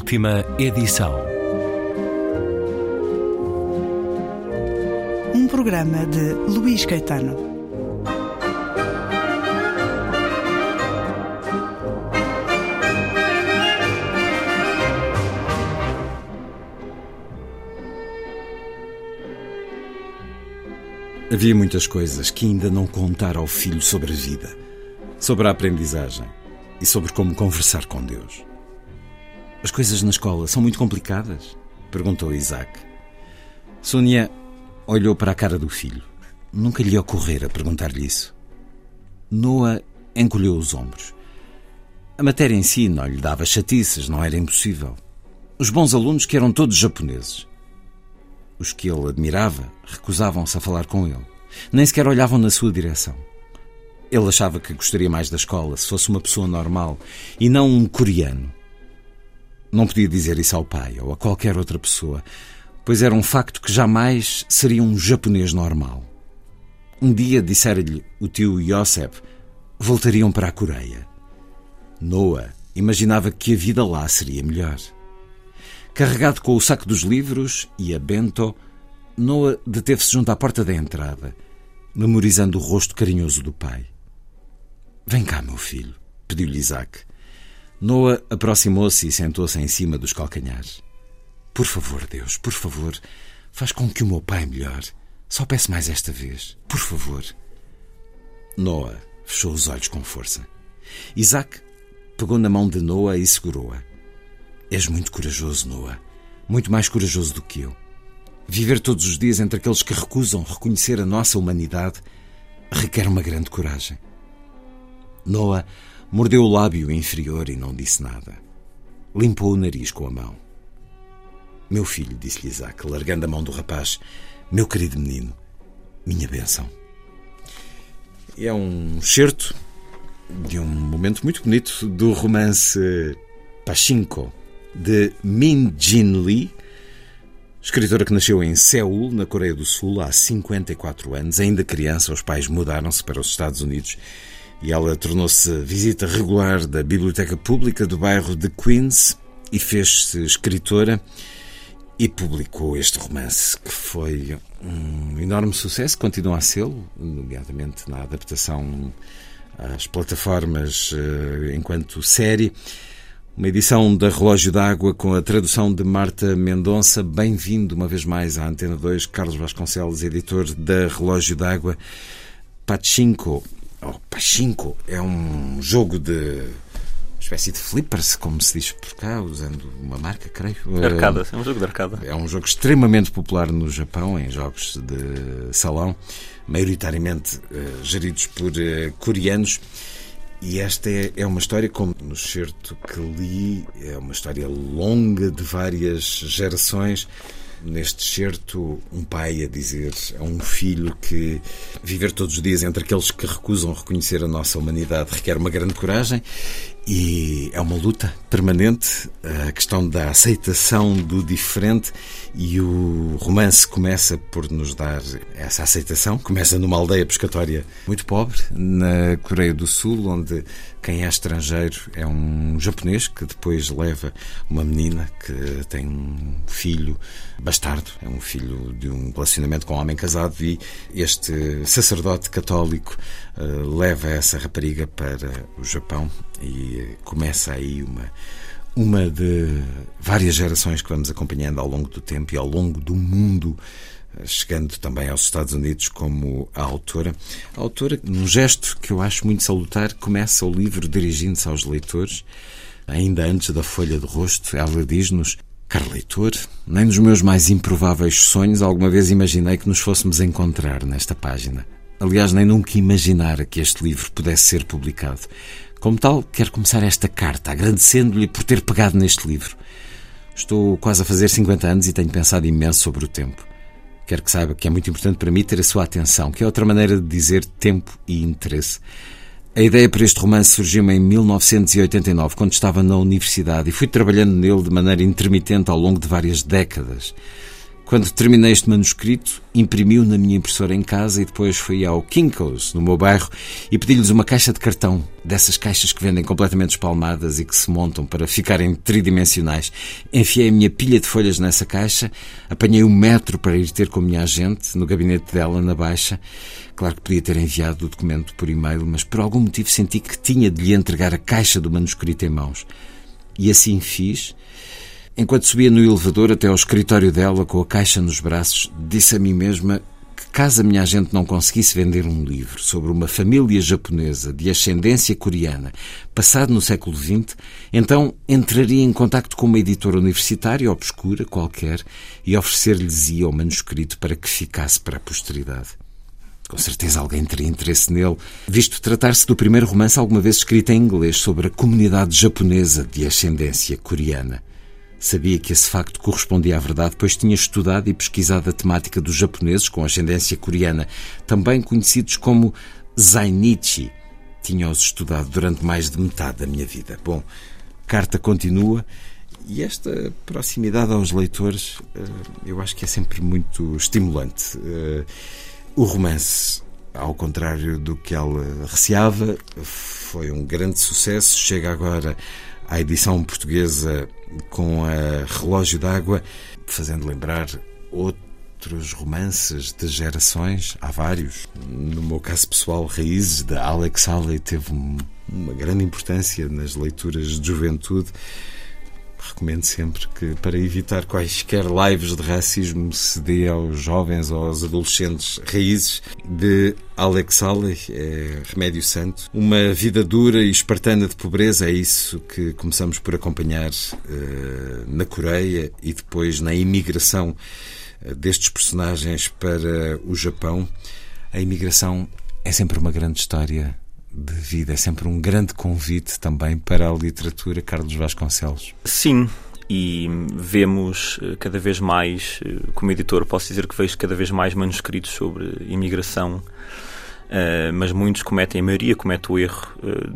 Última edição. Um programa de Luís Caetano. Havia muitas coisas que ainda não contar ao filho sobre a vida, sobre a aprendizagem e sobre como conversar com Deus. As coisas na escola são muito complicadas? perguntou Isaac. Sônia olhou para a cara do filho. Nunca lhe ocorrera perguntar-lhe isso. Noah encolheu os ombros. A matéria em si não lhe dava chatices, não era impossível. Os bons alunos, que eram todos japoneses. Os que ele admirava recusavam-se a falar com ele. Nem sequer olhavam na sua direção. Ele achava que gostaria mais da escola se fosse uma pessoa normal e não um coreano. Não podia dizer isso ao pai ou a qualquer outra pessoa, pois era um facto que jamais seria um japonês normal. Um dia, dissera-lhe o tio Yosef, voltariam para a Coreia. Noah imaginava que a vida lá seria melhor. Carregado com o saco dos livros e a bento, Noah deteve-se junto à porta da entrada, memorizando o rosto carinhoso do pai. Vem cá, meu filho, pediu-lhe Isaac. Noah aproximou-se e sentou-se em cima dos calcanhares. Por favor, Deus, por favor, faz com que o meu pai melhore. Só peço mais esta vez. Por favor. Noah fechou os olhos com força. Isaac pegou na mão de Noah e segurou-a. És muito corajoso, Noah. Muito mais corajoso do que eu. Viver todos os dias entre aqueles que recusam reconhecer a nossa humanidade requer uma grande coragem. Noah mordeu o lábio inferior e não disse nada. Limpou o nariz com a mão. Meu filho, disse-lhe Isaac, largando a mão do rapaz, meu querido menino, minha bênção. É um certo de um momento muito bonito do romance Pachinko, de Min Jin Lee, escritora que nasceu em Seul, na Coreia do Sul, há 54 anos. Ainda criança, os pais mudaram-se para os Estados Unidos e ela tornou-se visita regular da Biblioteca Pública do bairro de Queens e fez-se escritora e publicou este romance que foi um enorme sucesso, continua a ser, nomeadamente na adaptação às plataformas eh, enquanto série. Uma edição da Relógio d'Água com a tradução de Marta Mendonça. Bem-vindo uma vez mais à Antena 2, Carlos Vasconcelos, editor da Relógio d'Água. Pachinko oh, Pachinko é um jogo de espécie de flippers, como se diz por cá, usando uma marca, creio. Arcada, é um jogo de arcada. É um jogo extremamente popular no Japão, em jogos de salão, maioritariamente uh, geridos por uh, coreanos. E esta é, é, uma história, como no certo que li, é uma história longa de várias gerações neste certo, um pai a dizer a um filho que viver todos os dias entre aqueles que recusam reconhecer a nossa humanidade requer uma grande coragem e é uma luta permanente, a questão da aceitação do diferente. E o romance começa por nos dar essa aceitação. Começa numa aldeia pescatória muito pobre, na Coreia do Sul, onde quem é estrangeiro é um japonês que depois leva uma menina que tem um filho bastardo, é um filho de um relacionamento com um homem casado. E este sacerdote católico uh, leva essa rapariga para o Japão e começa aí uma uma de várias gerações que vamos acompanhando ao longo do tempo e ao longo do mundo, chegando também aos Estados Unidos como a autora. A autora, num gesto que eu acho muito salutar, começa o livro dirigindo-se aos leitores. Ainda antes da folha de rosto, ela diz-nos Caro leitor, nem nos meus mais improváveis sonhos alguma vez imaginei que nos fôssemos encontrar nesta página. Aliás, nem nunca imaginara que este livro pudesse ser publicado. Como tal, quero começar esta carta agradecendo-lhe por ter pegado neste livro. Estou quase a fazer 50 anos e tenho pensado imenso sobre o tempo. Quero que saiba que é muito importante para mim ter a sua atenção, que é outra maneira de dizer tempo e interesse. A ideia para este romance surgiu em 1989, quando estava na universidade, e fui trabalhando nele de maneira intermitente ao longo de várias décadas. Quando terminei este manuscrito, imprimi-o na minha impressora em casa e depois fui ao Kinko's, no meu bairro, e pedi-lhes uma caixa de cartão, dessas caixas que vendem completamente espalmadas e que se montam para ficarem tridimensionais. Enfiei a minha pilha de folhas nessa caixa, apanhei um metro para ir ter com a minha agente, no gabinete dela, na Baixa. Claro que podia ter enviado o documento por e-mail, mas por algum motivo senti que tinha de lhe entregar a caixa do manuscrito em mãos. E assim fiz Enquanto subia no elevador até ao escritório dela, com a caixa nos braços, disse a mim mesma que, caso a minha agente não conseguisse vender um livro sobre uma família japonesa de ascendência coreana, passado no século XX, então entraria em contacto com uma editora universitária obscura qualquer e oferecer-lhes-ia o manuscrito para que ficasse para a posteridade. Com certeza alguém teria interesse nele, visto tratar-se do primeiro romance alguma vez escrito em inglês sobre a comunidade japonesa de ascendência coreana. Sabia que esse facto correspondia à verdade, pois tinha estudado e pesquisado a temática dos japoneses com ascendência coreana, também conhecidos como Zainichi. Tinha-os estudado durante mais de metade da minha vida. Bom, carta continua e esta proximidade aos leitores eh, eu acho que é sempre muito estimulante. Eh, o romance, ao contrário do que ela receava, foi um grande sucesso. Chega agora à edição portuguesa com a Relógio d'Água, fazendo lembrar outros romances de gerações, há vários. No meu caso pessoal, Raízes, de Alex Haley, teve uma grande importância nas leituras de juventude recomendo sempre que, para evitar quaisquer lives de racismo, se dê aos jovens ou aos adolescentes raízes de Alex Haley, é Remédio Santo. Uma vida dura e espartana de pobreza, é isso que começamos por acompanhar uh, na Coreia e depois na imigração uh, destes personagens para o Japão. A imigração é sempre uma grande história de vida. É sempre um grande convite também para a literatura, Carlos Vasconcelos. Sim, e vemos eh, cada vez mais, eh, como editor, posso dizer que vejo cada vez mais manuscritos sobre imigração. Uh, mas muitos cometem, a maioria comete o erro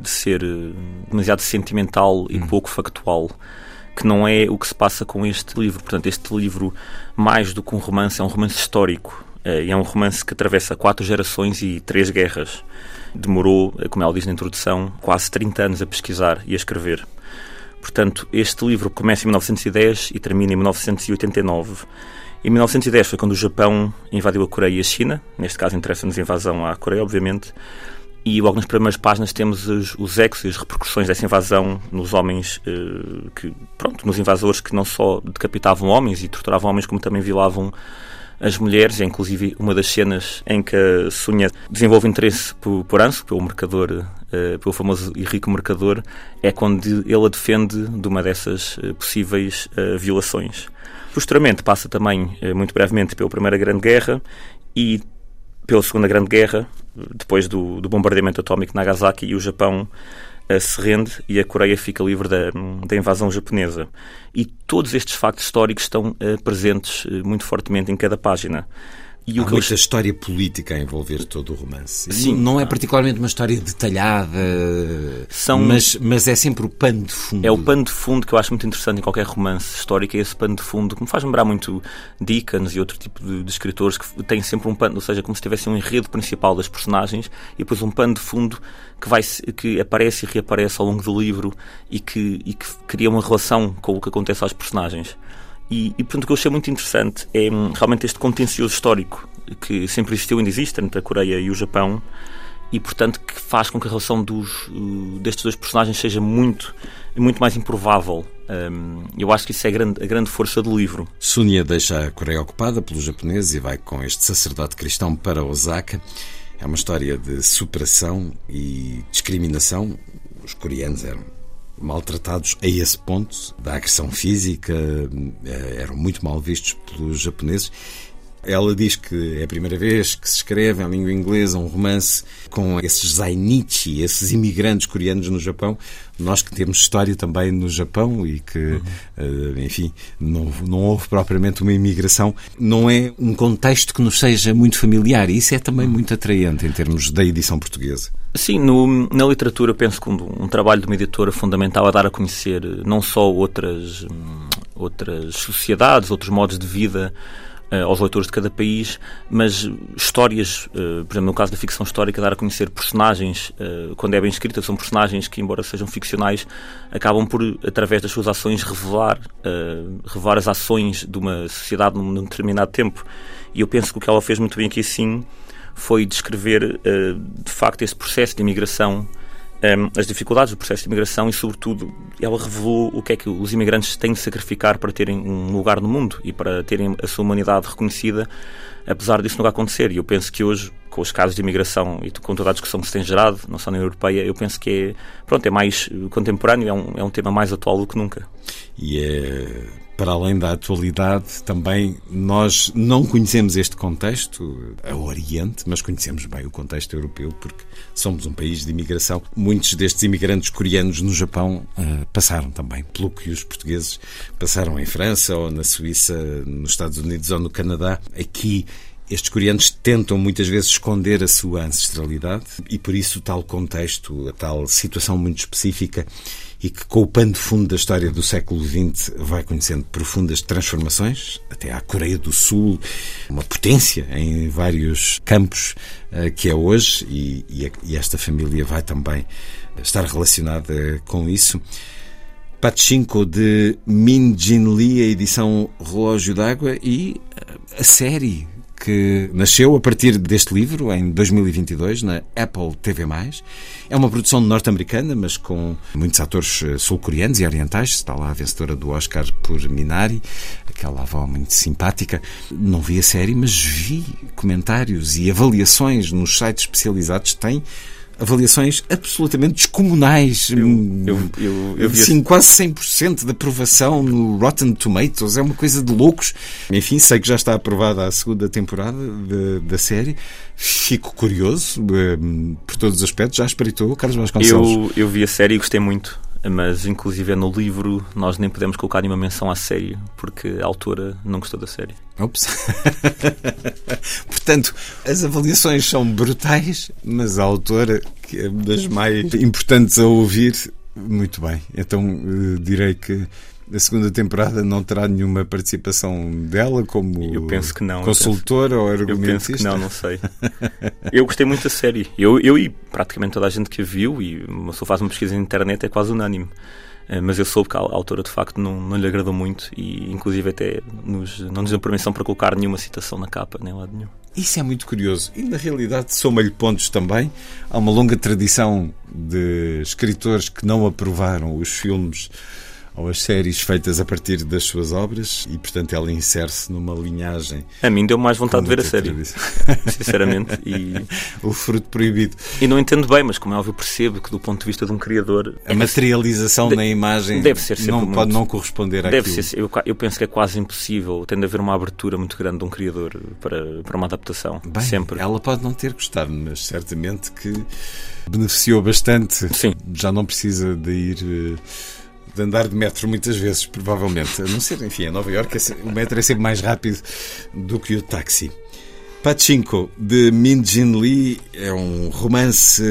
de ser demasiado sentimental e hum. pouco factual, que não é o que se passa com este livro. Portanto, este livro, mais do que um romance, é um romance histórico. E é um romance que atravessa quatro gerações e três guerras demorou, como ela diz na introdução, quase 30 anos a pesquisar e a escrever. Portanto, este livro começa em 1910 e termina em 1989. Em 1910 foi quando o Japão invadiu a Coreia e a China, neste caso interessa-nos a invasão à Coreia, obviamente, e logo nas primeiras páginas temos os, os ecos e as repercussões dessa invasão nos homens, eh, que, pronto, nos invasores que não só decapitavam homens e torturavam homens, como também violavam as mulheres, inclusive uma das cenas em que a Sunha desenvolve interesse por, por Anso, pelo mercador, uh, pelo famoso e rico mercador, é quando ele a defende de uma dessas uh, possíveis uh, violações. Posteriormente passa também, muito brevemente, pela Primeira Grande Guerra e pela Segunda Grande Guerra, depois do, do bombardeamento atómico de Nagasaki e o Japão se rende e a Coreia fica livre da, da invasão japonesa. E todos estes factos históricos estão uh, presentes uh, muito fortemente em cada página. E Há muita eu... história política a envolver todo o romance. Sim. Não é particularmente uma história detalhada, São... mas, mas é sempre o pano de fundo. É o pano de fundo que eu acho muito interessante em qualquer romance histórico, é esse pano de fundo que me faz lembrar muito Dickens e outro tipo de, de escritores que têm sempre um pano, ou seja, como se tivesse um enredo principal das personagens e depois um pano de fundo que, vai, que aparece e reaparece ao longo do livro e que, e que cria uma relação com o que acontece aos personagens. E, e portanto, o que eu achei muito interessante é hum, realmente este contencioso histórico que sempre existiu e ainda existe entre a Coreia e o Japão e, portanto, que faz com que a relação dos, destes dois personagens seja muito, muito mais improvável. Um, eu acho que isso é a grande, a grande força do livro. Sunia deixa a Coreia ocupada pelos japoneses e vai com este sacerdote cristão para Osaka. É uma história de superação e discriminação. Os coreanos eram maltratados a esse ponto da agressão física, eh, eram muito mal vistos pelos japoneses. Ela diz que é a primeira vez que se escreve em língua inglesa um romance com esses Zainichi, esses imigrantes coreanos no Japão. Nós que temos história também no Japão e que, uhum. enfim, não, não houve propriamente uma imigração, não é um contexto que nos seja muito familiar. E isso é também muito atraente em termos da edição portuguesa. Sim, no, na literatura penso que um, um, trabalho de uma editora fundamental é dar a conhecer não só outras, hum, outras sociedades, outros modos de vida, aos leitores de cada país, mas histórias, por exemplo, no caso da ficção histórica, dar a conhecer personagens, quando é bem escrita, são personagens que, embora sejam ficcionais, acabam por, através das suas ações, revelar, revelar as ações de uma sociedade num determinado tempo. E eu penso que o que ela fez muito bem aqui, sim, foi descrever, de facto, esse processo de imigração um, as dificuldades do processo de imigração e, sobretudo, ela revelou o que é que os imigrantes têm de sacrificar para terem um lugar no mundo e para terem a sua humanidade reconhecida, apesar disso nunca acontecer. E eu penso que hoje, com os casos de imigração e com toda a discussão que se tem gerado, não só na União Europeia, eu penso que é, pronto, é mais contemporâneo, é um, é um tema mais atual do que nunca. E é para além da atualidade, também nós não conhecemos este contexto, a Oriente, mas conhecemos bem o contexto europeu, porque somos um país de imigração. Muitos destes imigrantes coreanos no Japão uh, passaram também pelo que os portugueses passaram em França ou na Suíça, nos Estados Unidos ou no Canadá. Aqui estes coreanos tentam muitas vezes esconder a sua ancestralidade e por isso tal contexto, a tal situação muito específica e que, com o pano de fundo da história do século XX, vai conhecendo profundas transformações, até à Coreia do Sul, uma potência em vários campos uh, que é hoje, e, e, e, esta família vai também estar relacionada com isso. Pachinko de Min Jin Lee, a edição Relógio d'Água, e eh, a série que nasceu a partir deste livro, em 2022, na Apple TV+. É uma produção norte-americana, mas com muitos atores eh, sul-coreanos e orientais. Está lá a vencedora do Oscar por Minari, aquela avó muito simpática. Não vi a série, mas vi comentários e avaliações nos sites especializados. Tem avaliações absolutamente descomunais. Eu, eu, eu, eu Sim, quase 100% de aprovação no Rotten Tomatoes. É uma coisa de loucos. Enfim, sei que já está aprovada a segunda temporada de, da série. Fico curioso um, por todos os aspectos. Já espreitou Carlos Vasconcelos? Eu, eu vi a série e gostei muito mas inclusive no livro nós nem podemos colocar nenhuma menção à série, porque a autora não gostou da série. Ops. Portanto, as avaliações são brutais, mas a autora, que é das mais importantes a ouvir, muito bem. Então uh, direi que a segunda temporada não terá nenhuma participação dela como eu penso que não, consultora ou argumentista? Eu penso que não, não sei. eu gostei muito da série. Eu, eu e praticamente toda a gente que a viu, e uma pessoa faz uma pesquisa na internet, é quase unânime. Eh, mas eu soube que a autora de facto não, não lhe agradou muito e inclusive até nos, não nos deu permissão para colocar nenhuma citação na capa, nem lado nenhum. Isso é muito curioso. E na realidade soma-lhe pontos também. Há uma longa tradição de escritores que não aprovaram os filmes ou as séries feitas a partir das suas obras e, portanto, ela insere-se numa linhagem. A mim deu mais vontade de ver a série, sinceramente. E... o fruto proibido. E não entendo bem, mas como é óbvio, percebo que, do ponto de vista de um criador. A materialização de... na imagem deve ser não muito... pode não corresponder deve àquilo. Ser, eu, eu penso que é quase impossível, tendo a haver uma abertura muito grande de um criador para, para uma adaptação. Bem, sempre. Ela pode não ter gostado, mas certamente que beneficiou bastante. Sim. Já não precisa de ir eh, de andar de metro muitas vezes, provavelmente. A não ser, enfim, em Nova Iorque o metro é sempre mais rápido do que o táxi. Pachinko, de Min Jin Lee, é um romance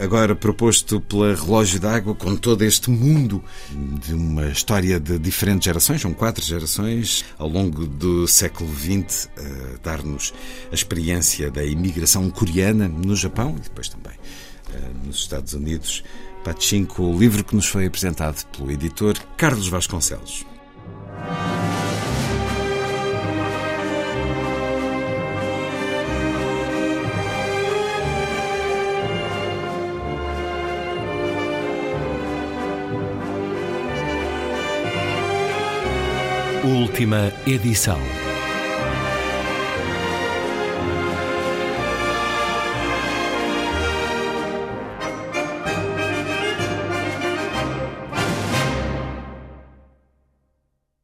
agora proposto pela Relógio d'Água, com todo este mundo de uma história de diferentes gerações, são quatro gerações, ao longo do século XX, dar-nos a experiência da imigração coreana no Japão e depois também eh, nos Estados Unidos. Pachinko, o livro que nos foi apresentado pelo editor Carlos Vasconcelos. Última edição.